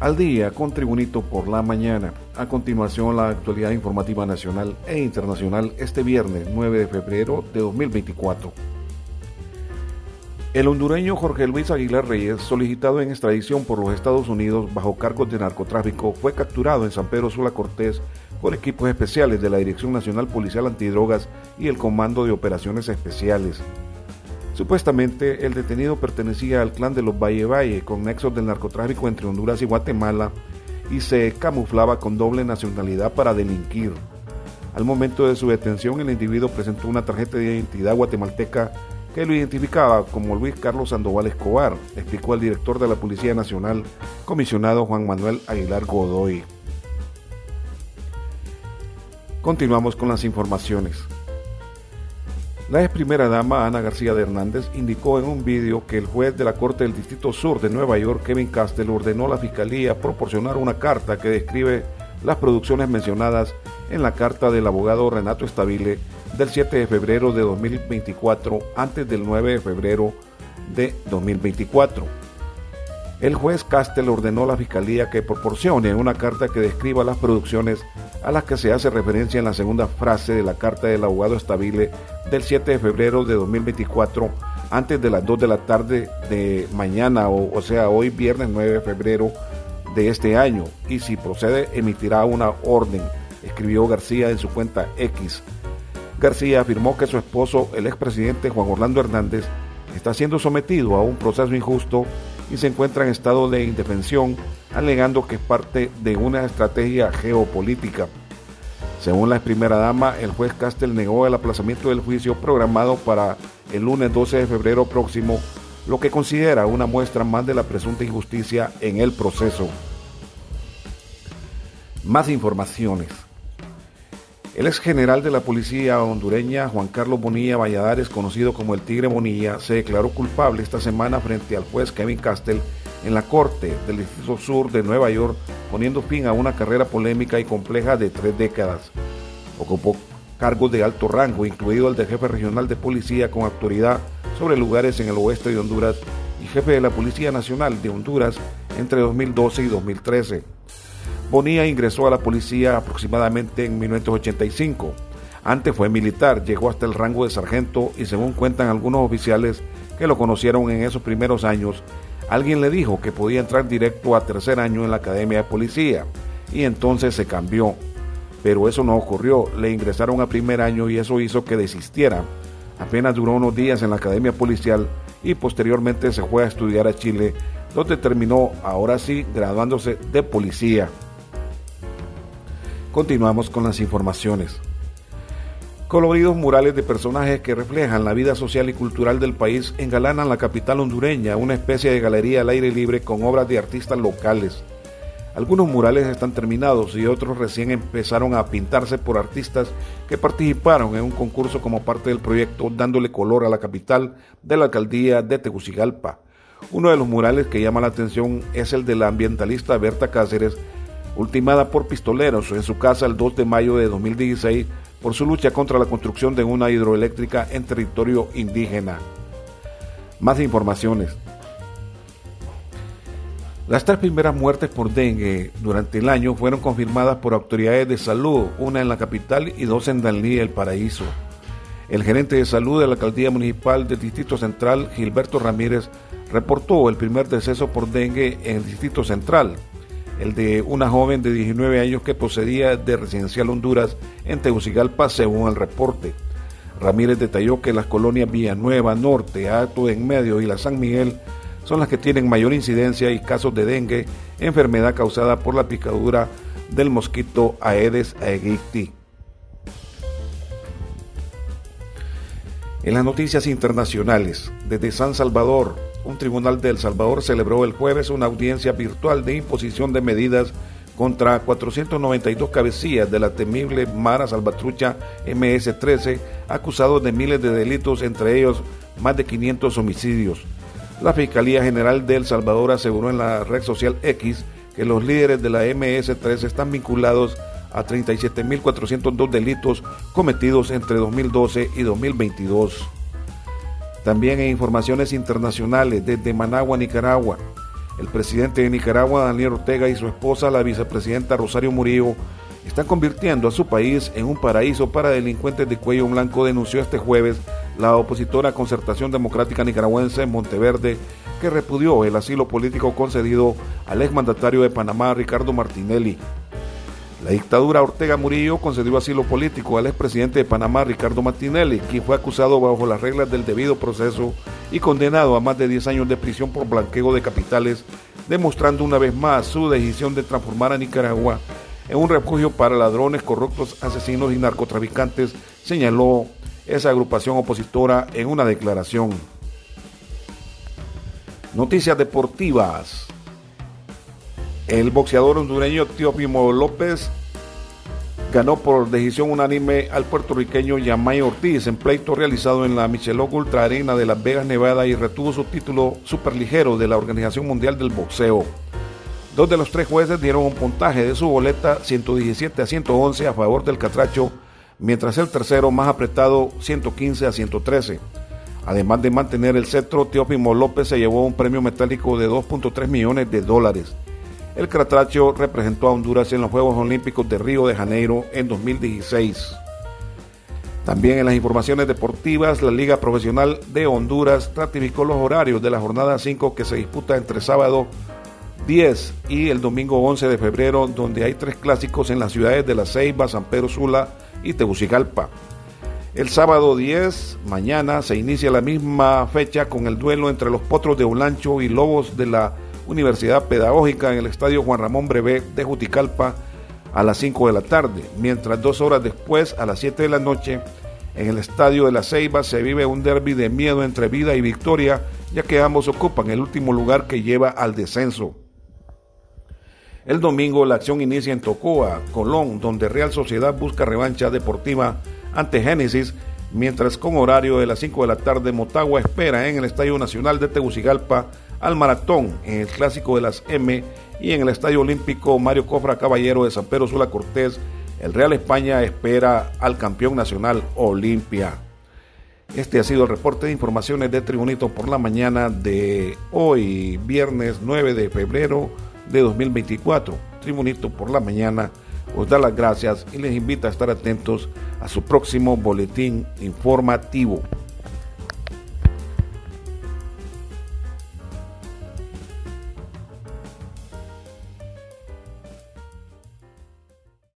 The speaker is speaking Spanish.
Al día con Tribunito por la mañana. A continuación la actualidad informativa nacional e internacional este viernes 9 de febrero de 2024. El hondureño Jorge Luis Aguilar Reyes, solicitado en extradición por los Estados Unidos bajo cargos de narcotráfico, fue capturado en San Pedro Sula Cortés por equipos especiales de la Dirección Nacional Policial Antidrogas y el Comando de Operaciones Especiales. Supuestamente, el detenido pertenecía al clan de los Valle Valle, con nexos del narcotráfico entre Honduras y Guatemala, y se camuflaba con doble nacionalidad para delinquir. Al momento de su detención, el individuo presentó una tarjeta de identidad guatemalteca que lo identificaba como Luis Carlos Sandoval Escobar, explicó el director de la Policía Nacional, comisionado Juan Manuel Aguilar Godoy. Continuamos con las informaciones. La ex primera dama Ana García de Hernández indicó en un vídeo que el juez de la Corte del Distrito Sur de Nueva York, Kevin Castell, ordenó a la Fiscalía proporcionar una carta que describe las producciones mencionadas en la carta del abogado Renato Estabile del 7 de febrero de 2024 antes del 9 de febrero de 2024. El juez Castell ordenó a la Fiscalía que proporcione una carta que describa las producciones a las que se hace referencia en la segunda frase de la carta del abogado Estabile del 7 de febrero de 2024 antes de las 2 de la tarde de mañana, o, sea, hoy viernes 9 de febrero de este año, y si procede emitirá una orden, escribió García en su cuenta X. García afirmó que su esposo, el expresidente Juan Orlando Hernández, está siendo sometido a un proceso injusto y se encuentra en estado de indefensión, alegando que es parte de una estrategia geopolítica. Según la primera dama, el juez Castel negó el aplazamiento del juicio programado para el lunes 12 de febrero próximo, lo que considera una muestra más de la presunta injusticia en el proceso. Más informaciones. El ex general de la policía hondureña, Juan Carlos Bonilla Valladares, conocido como el Tigre Bonilla, se declaró culpable esta semana frente al juez Kevin Castell en la Corte del Distrito Sur de Nueva York, poniendo fin a una carrera polémica y compleja de tres décadas. Ocupó cargos de alto rango, incluido el de jefe regional de policía con autoridad sobre lugares en el oeste de Honduras y jefe de la Policía Nacional de Honduras entre 2012 y 2013. Bonilla ingresó a la policía aproximadamente en 1985. Antes fue militar, llegó hasta el rango de sargento y según cuentan algunos oficiales que lo conocieron en esos primeros años, alguien le dijo que podía entrar directo a tercer año en la academia de policía y entonces se cambió. Pero eso no ocurrió, le ingresaron a primer año y eso hizo que desistiera. Apenas duró unos días en la academia policial y posteriormente se fue a estudiar a Chile, donde terminó ahora sí graduándose de policía. Continuamos con las informaciones. Coloridos murales de personajes que reflejan la vida social y cultural del país engalanan la capital hondureña, una especie de galería al aire libre con obras de artistas locales. Algunos murales están terminados y otros recién empezaron a pintarse por artistas que participaron en un concurso como parte del proyecto dándole color a la capital de la alcaldía de Tegucigalpa. Uno de los murales que llama la atención es el de la ambientalista Berta Cáceres, ultimada por pistoleros en su casa el 2 de mayo de 2016 por su lucha contra la construcción de una hidroeléctrica en territorio indígena. Más informaciones. Las tres primeras muertes por dengue durante el año fueron confirmadas por autoridades de salud, una en la capital y dos en Danlí, El Paraíso. El gerente de salud de la alcaldía municipal del Distrito Central, Gilberto Ramírez, reportó el primer deceso por dengue en el Distrito Central, el de una joven de 19 años que procedía de Residencial Honduras en Tegucigalpa, según el reporte. Ramírez detalló que las colonias Villanueva, Norte, Alto en Medio y la San Miguel son las que tienen mayor incidencia y casos de dengue, enfermedad causada por la picadura del mosquito Aedes aegypti. En las noticias internacionales, desde San Salvador, un tribunal de El Salvador celebró el jueves una audiencia virtual de imposición de medidas contra 492 cabecillas de la temible Mara Salvatrucha MS-13, acusados de miles de delitos, entre ellos más de 500 homicidios. La Fiscalía General de El Salvador aseguró en la red social X que los líderes de la MS-13 están vinculados a 37.402 delitos cometidos entre 2012 y 2022. También en informaciones internacionales desde Managua, Nicaragua. El presidente de Nicaragua, Daniel Ortega, y su esposa, la vicepresidenta Rosario Murillo, están convirtiendo a su país en un paraíso para delincuentes de cuello blanco, denunció este jueves la opositora Concertación Democrática Nicaragüense en Monteverde, que repudió el asilo político concedido al exmandatario de Panamá, Ricardo Martinelli. La dictadura Ortega Murillo concedió asilo político al expresidente de Panamá, Ricardo Martinelli, quien fue acusado bajo las reglas del debido proceso y condenado a más de 10 años de prisión por blanqueo de capitales, demostrando una vez más su decisión de transformar a Nicaragua en un refugio para ladrones, corruptos, asesinos y narcotraficantes, señaló esa agrupación opositora en una declaración. Noticias deportivas. El boxeador hondureño Teófimo López ganó por decisión unánime al puertorriqueño Yamay Ortiz en pleito realizado en la Michelot Ultra Arena de Las Vegas, Nevada y retuvo su título superligero de la Organización Mundial del Boxeo. Dos de los tres jueces dieron un puntaje de su boleta 117 a 111 a favor del catracho, mientras el tercero más apretado 115 a 113. Además de mantener el cetro, Teófimo López se llevó un premio metálico de 2.3 millones de dólares. El Cratracho representó a Honduras en los Juegos Olímpicos de Río de Janeiro en 2016. También en las informaciones deportivas, la Liga Profesional de Honduras ratificó los horarios de la jornada 5 que se disputa entre sábado 10 y el domingo 11 de febrero, donde hay tres clásicos en las ciudades de La Ceiba, San Pedro Sula y Tegucigalpa. El sábado 10, mañana, se inicia la misma fecha con el duelo entre los Potros de Olancho y Lobos de la Universidad Pedagógica en el Estadio Juan Ramón Brevé de Juticalpa a las 5 de la tarde, mientras dos horas después, a las 7 de la noche, en el Estadio de la Ceiba se vive un derby de miedo entre vida y victoria, ya que ambos ocupan el último lugar que lleva al descenso. El domingo la acción inicia en Tocoa, Colón, donde Real Sociedad busca revancha deportiva ante Génesis, mientras con horario de las 5 de la tarde Motagua espera en el Estadio Nacional de Tegucigalpa al maratón en el Clásico de las M y en el Estadio Olímpico Mario Cofra Caballero de San Pedro Sula Cortés, el Real España espera al campeón nacional Olimpia. Este ha sido el reporte de informaciones de Tribunito por la mañana de hoy, viernes 9 de febrero de 2024. Tribunito por la mañana os da las gracias y les invita a estar atentos a su próximo boletín informativo.